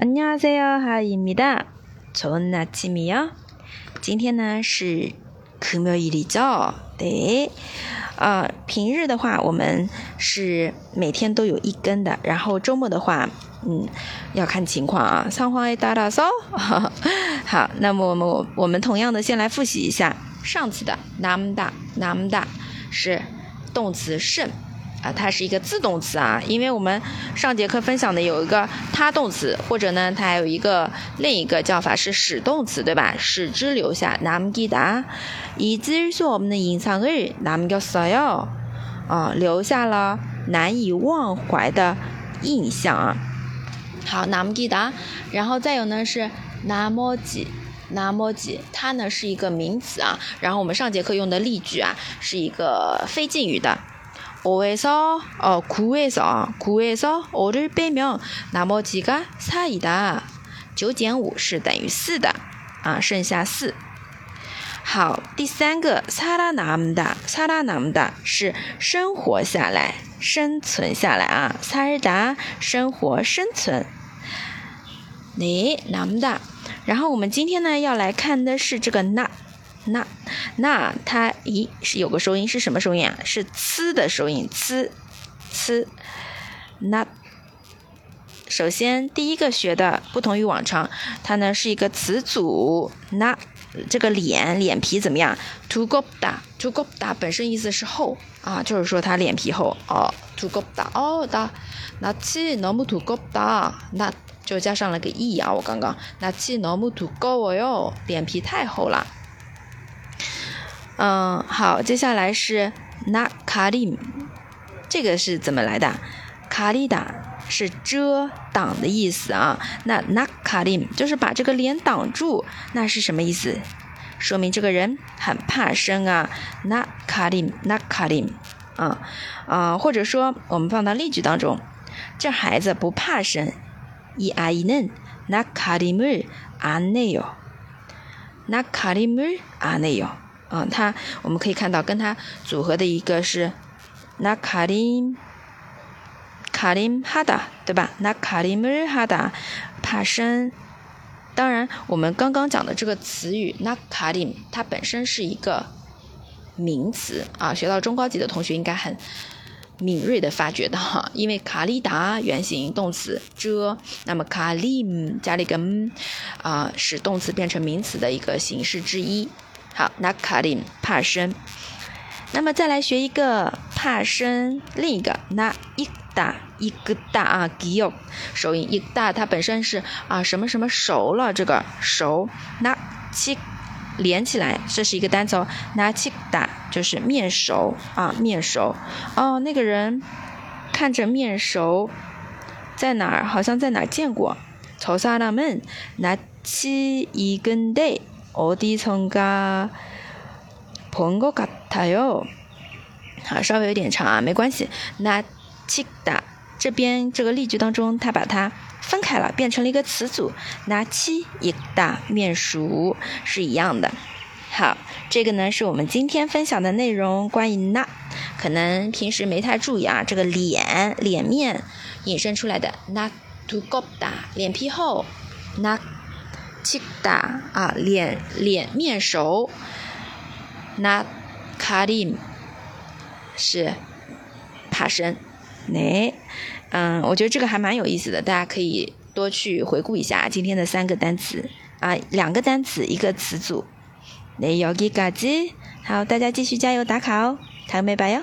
안녕하세요하입니다좋은아침이 요。 今天呢是금요일이 죠？ 对，呃，平日的话我们是每天都有一根的，然后周末的话，嗯，要看情况啊。상황에따라 서。 好，那么我们我们同样的先来复习一下上次的남다남다是动词甚。 啊，它是一个自动词啊，因为我们上节课分享的有一个他动词，或者呢，它还有一个另一个叫法是使动词，对吧？使之留下，남기 다， 잊을수없는인상을남겼어 요， 啊，留下了难以忘怀的印象啊。好，남기 다， 然后再有呢是나머 지， 나머 지， 它呢是一个名词啊，然后我们上节课用的例句啊是一个非敬语的。 5에서 어 9에서 9에서 5를 빼면 나머지가 4이다. 9减5是等于4的啊，剩下4。好，第三个 살아남다 살아남다 是生活下来生存下来啊，살다生活生存。네，남다。然后我们今天呢要来看的是这个那。 那那它咦是有个收音是什么收音啊？是呲的收音，呲呲。那首先第一个学的不同于往常，它呢是一个词组。那这个脸脸皮怎么样？to go da，to go da 本身意思是厚啊，就是说他脸皮厚哦。to go da 哦da，那气너무 to go da，那就加上了个 e 啊，我刚刚那气너무 to go哟，脸皮太厚了。 嗯，好，接下来是 na kalim，这个是怎么来的？kalida 是遮挡的意思啊。那 na kalim 就是把这个脸挡住，那是什么意思？说明这个人很怕生啊。na kalim，na kalim，啊啊，或者说我们放到例句当中，这孩子不怕生。이아이는나카림을안내 요， 나카림을안내 요。 啊，它我们可以看到跟它组合的一个是那卡林卡林哈达，对吧？那卡林姆哈达帕生。当然，我们刚刚讲的这个词语那卡林，它本身是一个名词啊。学到中高级的同学应该很敏锐的发觉到，因为卡利达原形动词遮，那么卡林加了一个啊，使动词变成名词的一个形式之一。好，那卡林怕生，那么再来学一个怕生，另一个那一大一个大啊，吉有手音一大，它本身是啊什么什么熟了，这个熟那七连起来，这是一个单词哦，那七大就是面熟啊面熟哦，那个人看着面熟，在哪儿？好像在哪儿见过？曹沙拉们那七一根对。어디선가본것같아 요。 好，稍微有点长啊，没关系。那치다这边这个例句当中，它把它分开了，变成了一个词组。那치익다面熟是一样的。好，这个呢是我们今天分享的内容，关于那，可能平时没太注意啊。这个脸脸面引申出来的那두껍다脸皮厚，那。 七大啊，脸脸面熟。那卡林是怕生。那，嗯，我觉得这个还蛮有意思的，大家可以多去回顾一下今天的三个单词啊，两个单词一个词组。那要给嘎子，好，大家继续加油打卡哦，看没白哟。